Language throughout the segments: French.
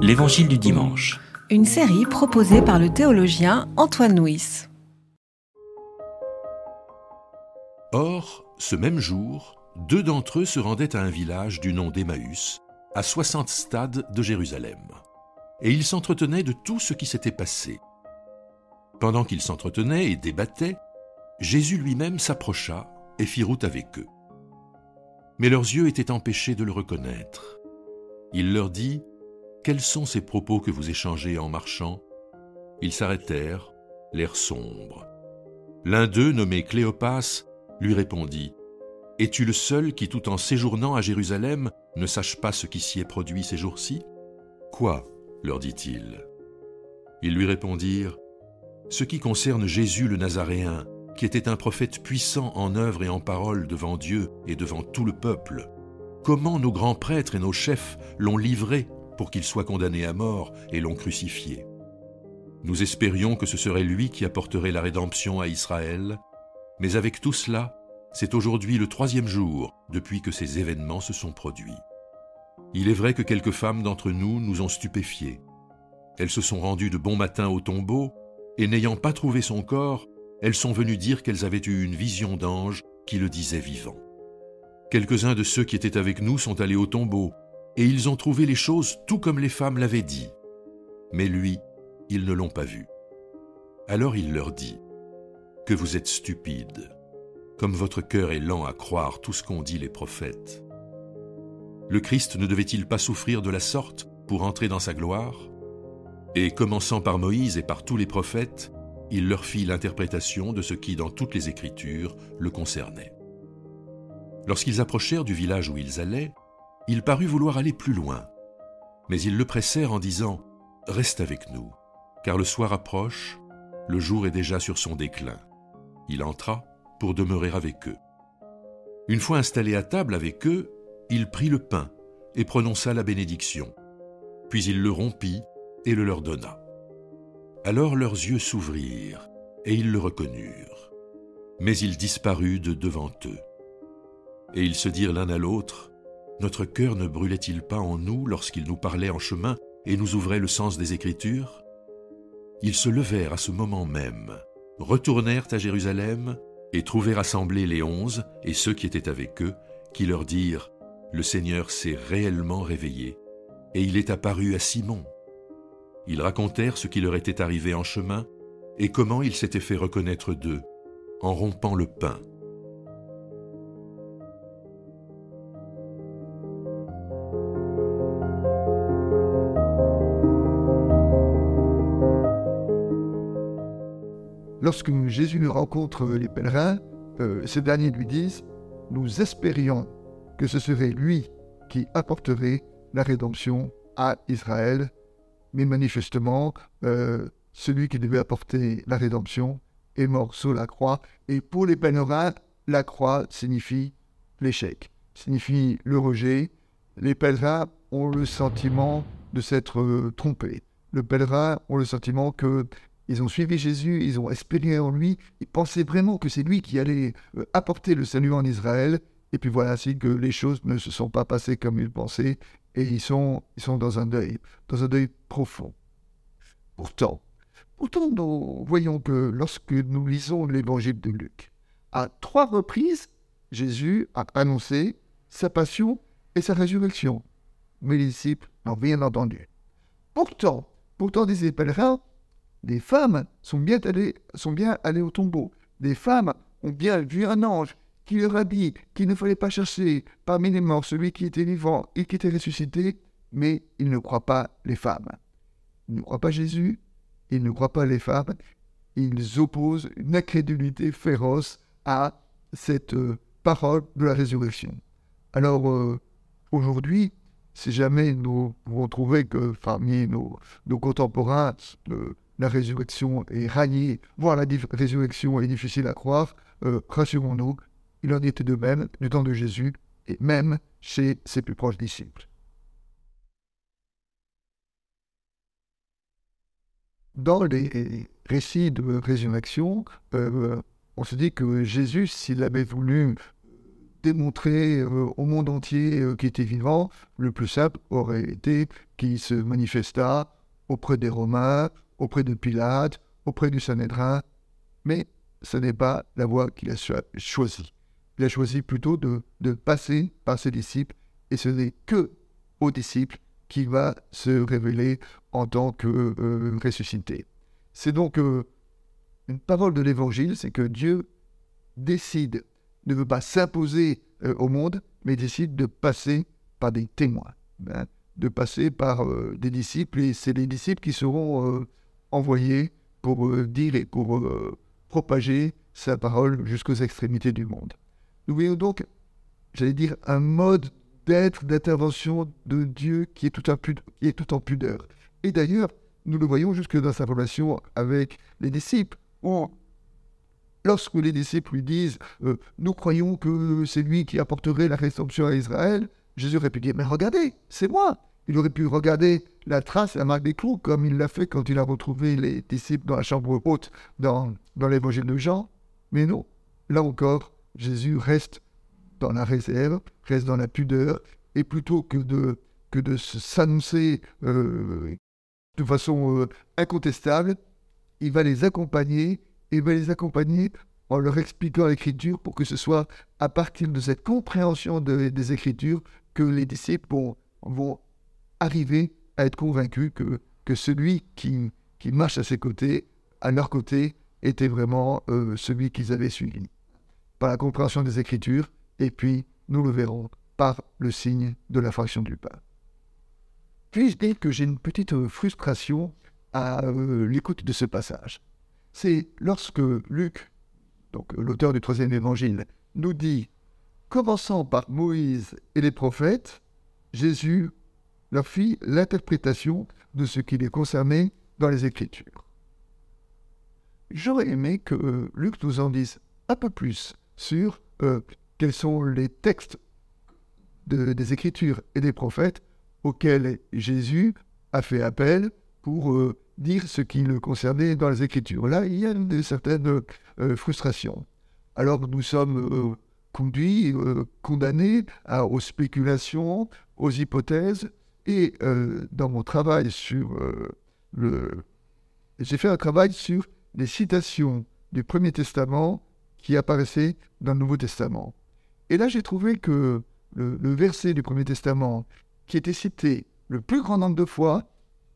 L'Évangile du dimanche. Une série proposée par le théologien Antoine Nuis. Or, ce même jour, deux d'entre eux se rendaient à un village du nom d'Emmaüs, à soixante stades de Jérusalem. Et ils s'entretenaient de tout ce qui s'était passé. Pendant qu'ils s'entretenaient et débattaient, Jésus lui-même s'approcha et fit route avec eux. Mais leurs yeux étaient empêchés de le reconnaître. Il leur dit, Quels sont ces propos que vous échangez en marchant? Ils s'arrêtèrent, l'air sombre. L'un d'eux, nommé Cléopas, lui répondit, Es-tu le seul qui, tout en séjournant à Jérusalem, ne sache pas ce qui s'y est produit ces jours-ci? Quoi? leur dit-il. Ils lui répondirent, Ce qui concerne Jésus le Nazaréen, qui était un prophète puissant en œuvre et en parole devant Dieu et devant tout le peuple, comment nos grands prêtres et nos chefs l'ont livré pour qu'il soit condamné à mort et l'ont crucifié. Nous espérions que ce serait lui qui apporterait la rédemption à Israël, mais avec tout cela, c'est aujourd'hui le troisième jour depuis que ces événements se sont produits. Il est vrai que quelques femmes d'entre nous nous ont stupéfiés. Elles se sont rendues de bon matin au tombeau, et n'ayant pas trouvé son corps, elles sont venues dire qu'elles avaient eu une vision d'ange qui le disait vivant. Quelques-uns de ceux qui étaient avec nous sont allés au tombeau, et ils ont trouvé les choses tout comme les femmes l'avaient dit. Mais lui, ils ne l'ont pas vu. Alors il leur dit, Que vous êtes stupides, comme votre cœur est lent à croire tout ce qu'ont dit les prophètes. Le Christ ne devait-il pas souffrir de la sorte pour entrer dans sa gloire? Et commençant par Moïse et par tous les prophètes, il leur fit l'interprétation de ce qui, dans toutes les Écritures, le concernait. Lorsqu'ils approchèrent du village où ils allaient, il parut vouloir aller plus loin, mais ils le pressèrent en disant ⁇ Reste avec nous, car le soir approche, le jour est déjà sur son déclin. Il entra pour demeurer avec eux. Une fois installé à table avec eux, il prit le pain et prononça la bénédiction. Puis il le rompit et le leur donna. Alors leurs yeux s'ouvrirent, et ils le reconnurent. Mais il disparut de devant eux. Et ils se dirent l'un à l'autre, Notre cœur ne brûlait-il pas en nous lorsqu'il nous parlait en chemin et nous ouvrait le sens des Écritures? Ils se levèrent à ce moment même, retournèrent à Jérusalem, et trouvèrent assemblés les onze et ceux qui étaient avec eux, qui leur dirent, Le Seigneur s'est réellement réveillé, et il est apparu à Simon. Ils racontèrent ce qui leur était arrivé en chemin et comment il s'était fait reconnaître d'eux en rompant le pain. Lorsque Jésus rencontre les pèlerins, euh, ces derniers lui disent, nous espérions que ce serait lui qui apporterait la rédemption à Israël mais manifestement, euh, celui qui devait apporter la rédemption est mort sur la croix. Et pour les pèlerins, la croix signifie l'échec, signifie le rejet. Les pèlerins ont le sentiment de s'être euh, trompés. Les pèlerins ont le sentiment que ils ont suivi Jésus, ils ont espéré en lui, ils pensaient vraiment que c'est lui qui allait euh, apporter le salut en Israël. Et puis voilà, c'est que les choses ne se sont pas passées comme ils pensaient et ils sont, ils sont dans un deuil, dans un deuil profond. Pourtant, pourtant, nous voyons que lorsque nous lisons l'évangile de Luc, à trois reprises, Jésus a annoncé sa passion et sa résurrection. Mais les disciples n'ont rien entendu. Pourtant, pourtant, disait pèlerins, des femmes sont bien allées, sont bien allées au tombeau. Des femmes ont bien vu un ange qui leur a dit qu'il ne fallait pas chercher parmi les morts celui qui était vivant et qui était ressuscité, mais ils ne croient pas les femmes. Ils ne croient pas Jésus, ils ne croient pas les femmes, ils opposent une incrédulité féroce à cette euh, parole de la résurrection. Alors euh, aujourd'hui, si jamais nous pouvons trouver que parmi nos, contemporains, euh, la résurrection est raniée, voire la résurrection est difficile à croire, rassurons-nous, il en était de même du temps de Jésus et même chez ses plus proches disciples. Dans les récits de résurrection, euh, on se dit que Jésus, s'il avait voulu démontrer au monde entier qu'il était vivant, le plus simple aurait été qu'il se manifestât auprès des Romains, auprès de Pilate, auprès du Sanhédrin, mais ce n'est pas la voie qu'il a choisie. Il a choisi plutôt de, passer par ses disciples, et ce n'est que aux disciples qu'il va se révéler en tant que euh, ressuscité. C'est donc euh, une parole de l'Évangile, c'est que Dieu décide, ne veut pas s'imposer euh, au monde, mais décide de passer par des témoins, hein, de passer par des disciples, et c'est les disciples qui seront envoyés pour dire et pour propager sa parole jusqu'aux extrémités du monde. Nous voyons donc, j'allais dire, un mode d'être, d'intervention de Dieu qui est, tout est tout en pudeur. Et d'ailleurs, nous le voyons jusque dans sa relation avec les disciples, lorsque les disciples lui disent euh, Nous croyons que c'est lui qui apporterait la rédemption à Israël », Jésus dire Mais regardez, c'est moi il aurait pu regarder la trace, la marque des clous, comme il l'a fait quand il a retrouvé les disciples dans la chambre haute dans, l'évangile de Jean. Mais non, là encore, Jésus reste dans la réserve, reste dans la pudeur, et plutôt que de, que s'annoncer euh, de façon euh, incontestable, il va les accompagner, et il va les accompagner en leur expliquant l'Écriture pour que ce soit à partir de cette compréhension des Écritures que les disciples vont arriver à être convaincus que, que celui qui, qui marche à ses côtés, à leur côté, était vraiment euh, celui qu'ils avaient suivi. Par la compréhension des Écritures, et puis, nous le verrons, par le signe de la fraction du pain. Puis-je dire que j'ai une petite euh, frustration à euh, l'écoute de ce passage? C'est lorsque Luc, donc l'auteur du troisième évangile, nous dit Commençant par Moïse et les prophètes, Jésus leur fit l'interprétation de ce qui les concernait dans les Écritures. J'aurais aimé que Luc nous en dise un peu plus sur euh, quels sont les textes des Écritures et des prophètes auxquels Jésus a fait appel pour euh, dire ce qui le concernait dans les Écritures. Là, il y a une certaine euh, frustration. Alors nous sommes conduits, condamnés aux spéculations, aux hypothèses, et euh, dans mon travail sur euh, le... J'ai fait un travail sur les citations du Premier Testament qui apparaissaient dans le Nouveau Testament. Et là, j'ai trouvé que le, verset du Premier Testament qui était cité le plus grand nombre de fois,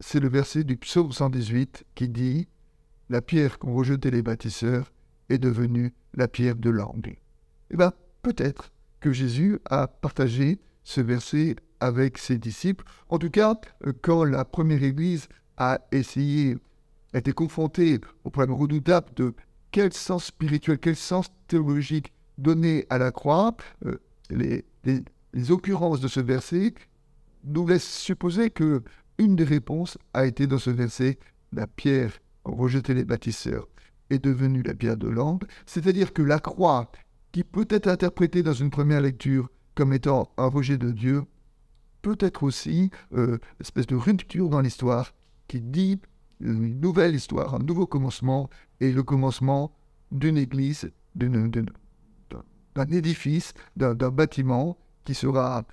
c'est le verset du psaume 118 qui dit La pierre qu'ont rejetée les bâtisseurs est devenue la pierre de l'angle. Eh bien, peut-être que Jésus a partagé ce verset avec ses disciples. En tout cas, euh, quand la première Église a essayé, a été confrontée au problème redoutable de quel sens spirituel, quel sens théologique donner à la croix, euh, les, occurrences de ce verset nous laissent supposer que une des réponses a été dans ce verset la pierre rejetée les bâtisseurs est devenue la pierre de l'angle, c'est-à-dire que la croix, qui peut être interprétée dans une première lecture comme étant un rejet de Dieu, peut-être aussi euh, une espèce de rupture dans l'histoire qui dit une nouvelle histoire, un nouveau commencement, et le commencement d'une église, d'un édifice, d'un bâtiment qui sera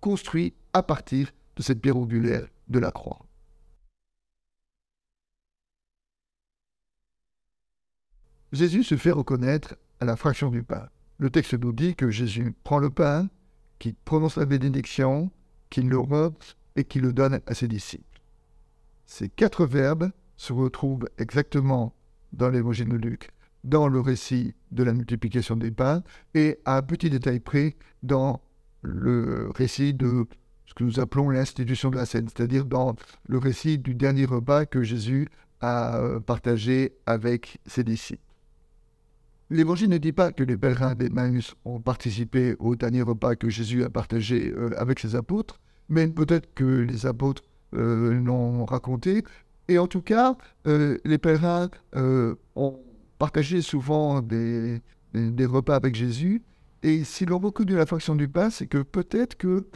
construit à partir de cette pierre angulaire de la croix. Jésus se fait reconnaître à la fraction du pain. Le texte nous dit que Jésus prend le pain, qu'il prononce la bénédiction, qu'il le et qu'il le donne à ses disciples. Ces quatre verbes se retrouvent exactement dans l'évangile de Luc, dans le récit de la multiplication des pains, et à un petit détail près dans le récit de ce que nous appelons l'institution de la scène, c'est-à-dire dans le récit du dernier repas que Jésus a euh, partagé avec ses disciples. L'évangile ne dit pas que les pèlerins d'Emmaüs ont participé au dernier repas que Jésus a partagé euh, avec ses apôtres, mais peut-être que les apôtres euh, l'ont raconté. Et en tout cas, euh, les pèlerins ont partagé souvent des, repas avec Jésus. Et s'ils ont reconnu la fraction du pain, c'est que peut-être que,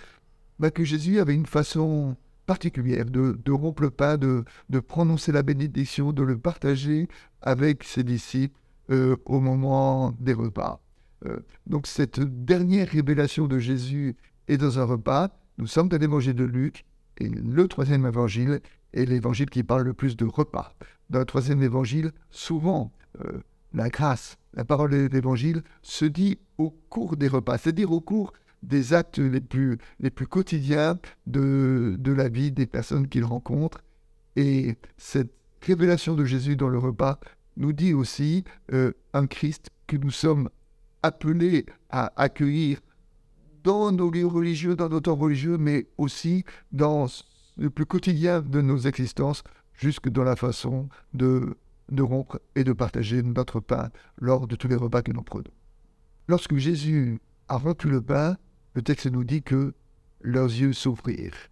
bah, Jésus avait une façon particulière de, rompre le pain, de prononcer la bénédiction, de le partager avec ses disciples euh, au moment des repas. Euh, donc cette dernière révélation de Jésus est dans un repas. Nous sommes dans l'évangile de Luc et le troisième évangile est l'évangile qui parle le plus de repas. Dans le troisième évangile, souvent, euh, la grâce, la parole de l'évangile se dit au cours des repas, c'est-à-dire au cours des actes les plus, les plus quotidiens de, de la vie des personnes qu'il rencontre. Et cette révélation de Jésus dans le repas nous dit aussi euh, un Christ que nous sommes appelés à accueillir dans nos lieux religieux, dans nos temps religieux, mais aussi dans le plus quotidien de nos existences, jusque dans la façon de, de rompre et de partager notre pain lors de tous les repas que nous prenons. Lorsque Jésus a rompu le pain, le texte nous dit que leurs yeux s'ouvrirent.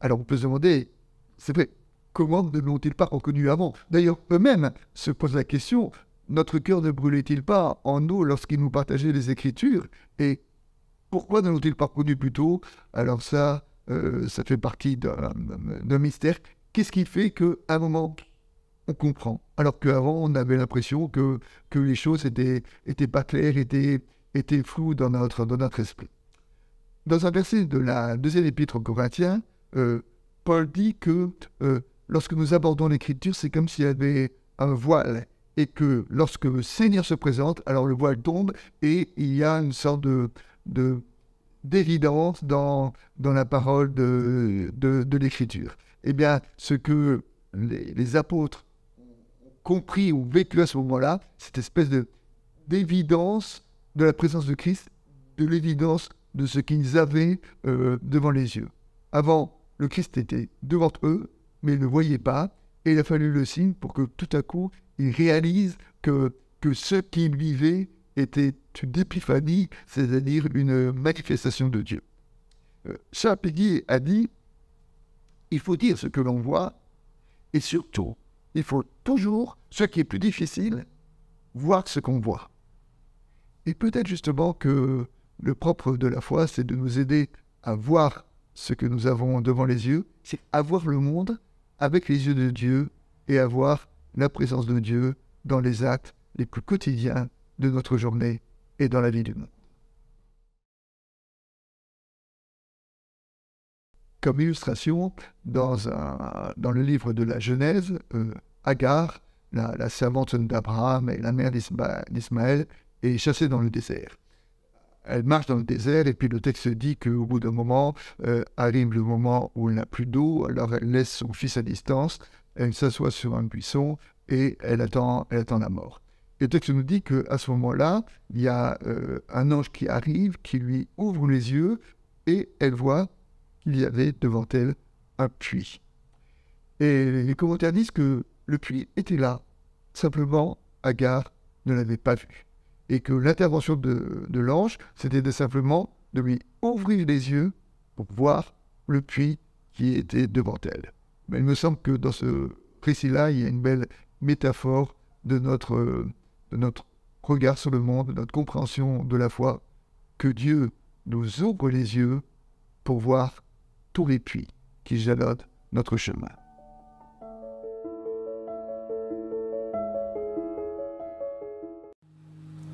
Alors on peut se demander, c'est vrai, comment ne l'ont-ils pas reconnu avant? D'ailleurs, eux-mêmes se posent la question, notre cœur ne brûlait-il pas en nous lorsqu'ils nous partageaient les Écritures? Et pourquoi ne l'ont-ils pas reconnu plus tôt? Alors ça, euh, ça fait partie d'un mystère. Qu'est-ce qui fait qu'à un moment, on comprend? Alors qu'avant, on avait l'impression que, que les choses étaient, étaient pas claires, étaient, étaient floues dans notre, dans notre esprit. Dans un verset de la deuxième épître aux Corinthiens, euh, Paul dit que euh, lorsque nous abordons l'Écriture, c'est comme s'il y avait un voile et que lorsque le Seigneur se présente, alors le voile tombe et il y a une sorte de, d'évidence dans, dans la parole de, de, l'Écriture. Eh bien, ce que les, apôtres ont compris ou vécu à ce moment-là, cette espèce de, d'évidence de la présence de Christ, de l'évidence de ce qu'ils avaient euh, devant les yeux. Avant, le Christ était devant eux, mais ils ne voyaient pas, et il a fallu le signe pour que tout à coup, ils réalisent que, que ce qu'ils vivaient était une épiphanie, c'est-à-dire une manifestation de Dieu. Euh, Charles a dit, il faut dire ce que l'on voit, et surtout, il faut toujours, ce qui est plus difficile, voir ce qu'on voit. Et peut-être justement que le propre de la foi, c'est de nous aider à voir ce que nous avons devant les yeux, c'est à voir le monde avec les yeux de Dieu et à voir la présence de Dieu dans les actes les plus quotidiens de notre journée et dans la vie du monde. Comme illustration, dans, le livre de la Genèse, euh, Agar, la servante d'Abraham et la mère d'Ismaël, est chassée dans le désert elle marche dans le désert et puis le texte dit qu'au bout d'un moment euh, arrive le moment où elle n'a plus d'eau, alors elle laisse son fils à distance, elle s'assoit sur un buisson et elle attend, la mort. Et le texte nous dit qu'à ce moment-là, il y a euh, un ange qui arrive, qui lui ouvre les yeux et elle voit qu'il y avait devant elle un puits. Et les commentaires disent que le puits était là, simplement Agar ne l'avait pas vu et que l'intervention de, l'ange, c'était simplement de lui ouvrir les yeux pour voir le puits qui était devant elle. Mais il me semble que dans ce récit-là, il y a une belle métaphore de notre, de notre regard sur le monde, de notre compréhension de la foi, que Dieu nous ouvre les yeux pour voir tous les puits qui jalonnent notre chemin.